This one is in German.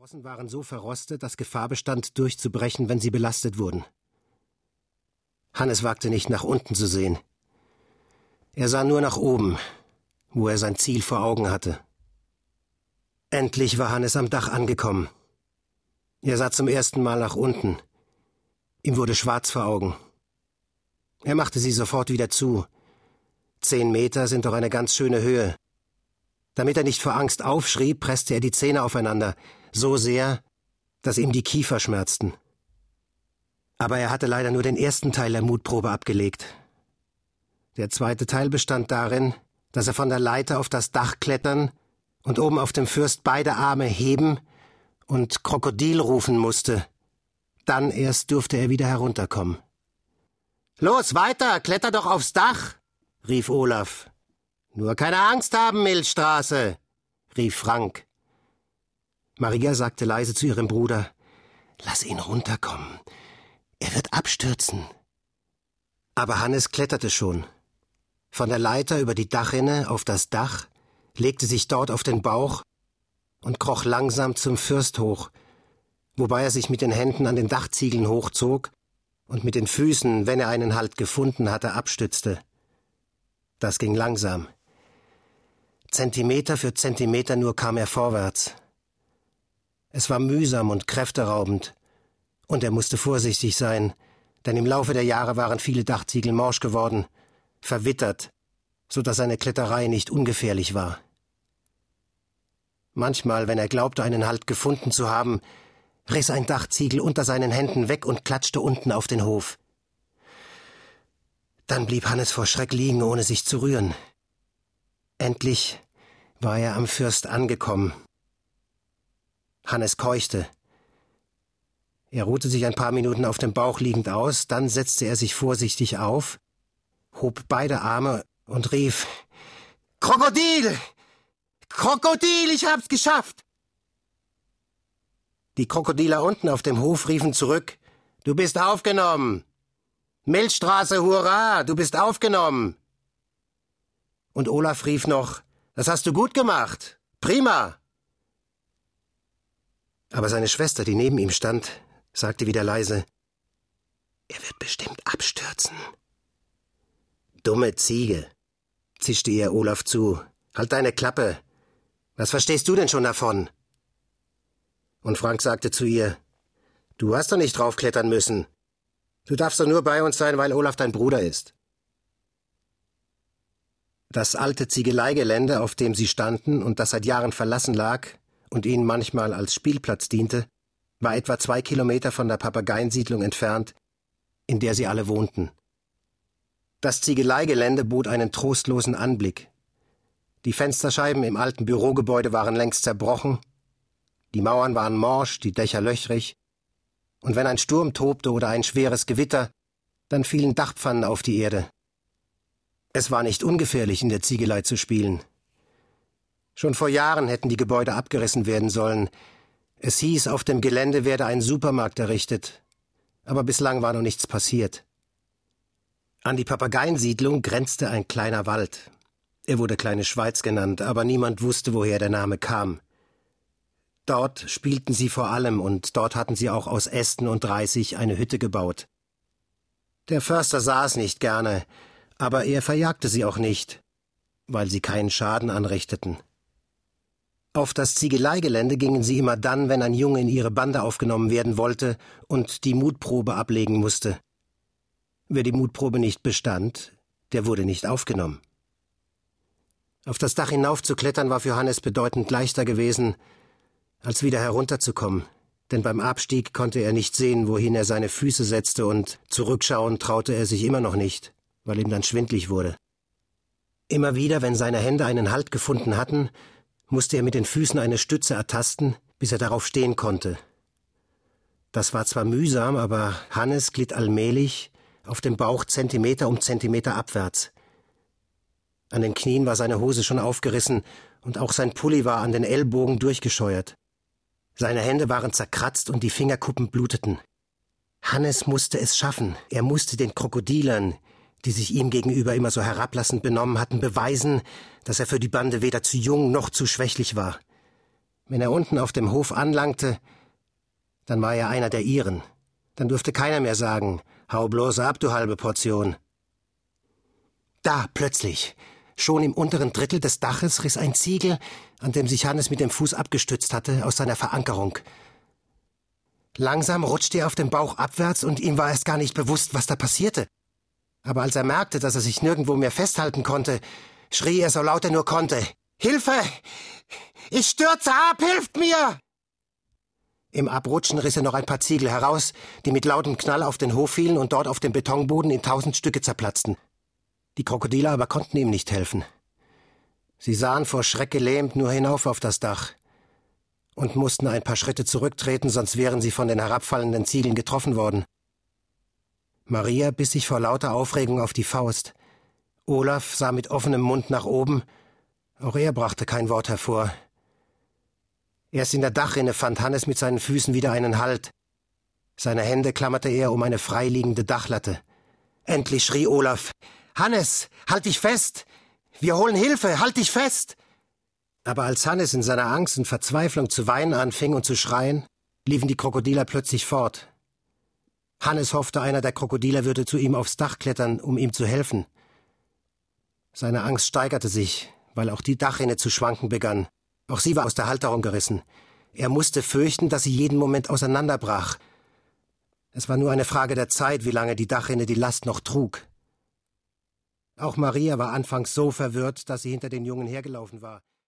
Sprossen waren so verrostet, dass Gefahr bestand, durchzubrechen, wenn sie belastet wurden. Hannes wagte nicht nach unten zu sehen. Er sah nur nach oben, wo er sein Ziel vor Augen hatte. Endlich war Hannes am Dach angekommen. Er sah zum ersten Mal nach unten. Ihm wurde schwarz vor Augen. Er machte sie sofort wieder zu. Zehn Meter sind doch eine ganz schöne Höhe. Damit er nicht vor Angst aufschrie, presste er die Zähne aufeinander, so sehr, dass ihm die Kiefer schmerzten. Aber er hatte leider nur den ersten Teil der Mutprobe abgelegt. Der zweite Teil bestand darin, dass er von der Leiter auf das Dach klettern und oben auf dem Fürst beide Arme heben und Krokodil rufen musste. Dann erst durfte er wieder herunterkommen. Los, weiter, kletter doch aufs Dach, rief Olaf. Nur keine Angst haben, Milchstraße, rief Frank. Maria sagte leise zu ihrem Bruder Lass ihn runterkommen. Er wird abstürzen. Aber Hannes kletterte schon. Von der Leiter über die Dachrinne auf das Dach, legte sich dort auf den Bauch und kroch langsam zum Fürst hoch, wobei er sich mit den Händen an den Dachziegeln hochzog und mit den Füßen, wenn er einen Halt gefunden hatte, abstützte. Das ging langsam. Zentimeter für Zentimeter nur kam er vorwärts. Es war mühsam und kräfteraubend. Und er musste vorsichtig sein, denn im Laufe der Jahre waren viele Dachziegel morsch geworden, verwittert, so dass seine Kletterei nicht ungefährlich war. Manchmal, wenn er glaubte, einen Halt gefunden zu haben, riss ein Dachziegel unter seinen Händen weg und klatschte unten auf den Hof. Dann blieb Hannes vor Schreck liegen, ohne sich zu rühren. Endlich war er am Fürst angekommen Hannes keuchte. Er ruhte sich ein paar Minuten auf dem Bauch liegend aus, dann setzte er sich vorsichtig auf, hob beide Arme und rief Krokodil. Krokodil, ich hab's geschafft. Die Krokodiler unten auf dem Hof riefen zurück Du bist aufgenommen. Milchstraße, hurra, du bist aufgenommen. Und Olaf rief noch Das hast du gut gemacht. Prima. Aber seine Schwester, die neben ihm stand, sagte wieder leise Er wird bestimmt abstürzen. Dumme Ziege, zischte ihr Olaf zu. Halt deine Klappe. Was verstehst du denn schon davon? Und Frank sagte zu ihr Du hast doch nicht draufklettern müssen. Du darfst doch nur bei uns sein, weil Olaf dein Bruder ist. Das alte Ziegeleigelände, auf dem sie standen und das seit Jahren verlassen lag, und ihnen manchmal als Spielplatz diente, war etwa zwei Kilometer von der Papageiensiedlung entfernt, in der sie alle wohnten. Das Ziegeleigelände bot einen trostlosen Anblick. Die Fensterscheiben im alten Bürogebäude waren längst zerbrochen, die Mauern waren morsch, die Dächer löchrig, und wenn ein Sturm tobte oder ein schweres Gewitter, dann fielen Dachpfannen auf die Erde. Es war nicht ungefährlich, in der Ziegelei zu spielen. Schon vor Jahren hätten die Gebäude abgerissen werden sollen. Es hieß, auf dem Gelände werde ein Supermarkt errichtet. Aber bislang war noch nichts passiert. An die Papageiensiedlung grenzte ein kleiner Wald. Er wurde Kleine Schweiz genannt, aber niemand wusste, woher der Name kam. Dort spielten sie vor allem, und dort hatten sie auch aus Ästen und Reisig eine Hütte gebaut. Der Förster sah es nicht gerne, aber er verjagte sie auch nicht, weil sie keinen Schaden anrichteten. Auf das Ziegeleigelände gingen sie immer dann, wenn ein Junge in ihre Bande aufgenommen werden wollte und die Mutprobe ablegen musste. Wer die Mutprobe nicht bestand, der wurde nicht aufgenommen. Auf das Dach hinaufzuklettern war für Hannes bedeutend leichter gewesen, als wieder herunterzukommen, denn beim Abstieg konnte er nicht sehen, wohin er seine Füße setzte, und zurückschauen traute er sich immer noch nicht, weil ihm dann schwindlig wurde. Immer wieder, wenn seine Hände einen Halt gefunden hatten, musste er mit den Füßen eine Stütze ertasten, bis er darauf stehen konnte. Das war zwar mühsam, aber Hannes glitt allmählich auf dem Bauch Zentimeter um Zentimeter abwärts. An den Knien war seine Hose schon aufgerissen und auch sein Pulli war an den Ellbogen durchgescheuert. Seine Hände waren zerkratzt und die Fingerkuppen bluteten. Hannes musste es schaffen. Er musste den Krokodilern, die sich ihm gegenüber immer so herablassend benommen hatten, beweisen, dass er für die Bande weder zu jung noch zu schwächlich war. Wenn er unten auf dem Hof anlangte, dann war er einer der ihren. Dann durfte keiner mehr sagen, hau bloß ab, du halbe Portion. Da, plötzlich, schon im unteren Drittel des Daches riss ein Ziegel, an dem sich Hannes mit dem Fuß abgestützt hatte, aus seiner Verankerung. Langsam rutschte er auf dem Bauch abwärts und ihm war erst gar nicht bewusst, was da passierte. Aber als er merkte, dass er sich nirgendwo mehr festhalten konnte, schrie er so laut er nur konnte. Hilfe! Ich stürze ab! Hilft mir! Im Abrutschen riss er noch ein paar Ziegel heraus, die mit lautem Knall auf den Hof fielen und dort auf dem Betonboden in tausend Stücke zerplatzten. Die Krokodile aber konnten ihm nicht helfen. Sie sahen vor Schreck gelähmt nur hinauf auf das Dach und mussten ein paar Schritte zurücktreten, sonst wären sie von den herabfallenden Ziegeln getroffen worden. Maria biss sich vor lauter Aufregung auf die Faust. Olaf sah mit offenem Mund nach oben. Auch er brachte kein Wort hervor. Erst in der Dachrinne fand Hannes mit seinen Füßen wieder einen Halt. Seine Hände klammerte er um eine freiliegende Dachlatte. Endlich schrie Olaf Hannes, halt dich fest. Wir holen Hilfe, halt dich fest. Aber als Hannes in seiner Angst und Verzweiflung zu weinen anfing und zu schreien, liefen die Krokodiler plötzlich fort. Hannes hoffte, einer der Krokodiler würde zu ihm aufs Dach klettern, um ihm zu helfen. Seine Angst steigerte sich, weil auch die Dachrinne zu schwanken begann. Auch sie war aus der Halterung gerissen. Er musste fürchten, dass sie jeden Moment auseinanderbrach. Es war nur eine Frage der Zeit, wie lange die Dachrinne die Last noch trug. Auch Maria war anfangs so verwirrt, dass sie hinter den Jungen hergelaufen war.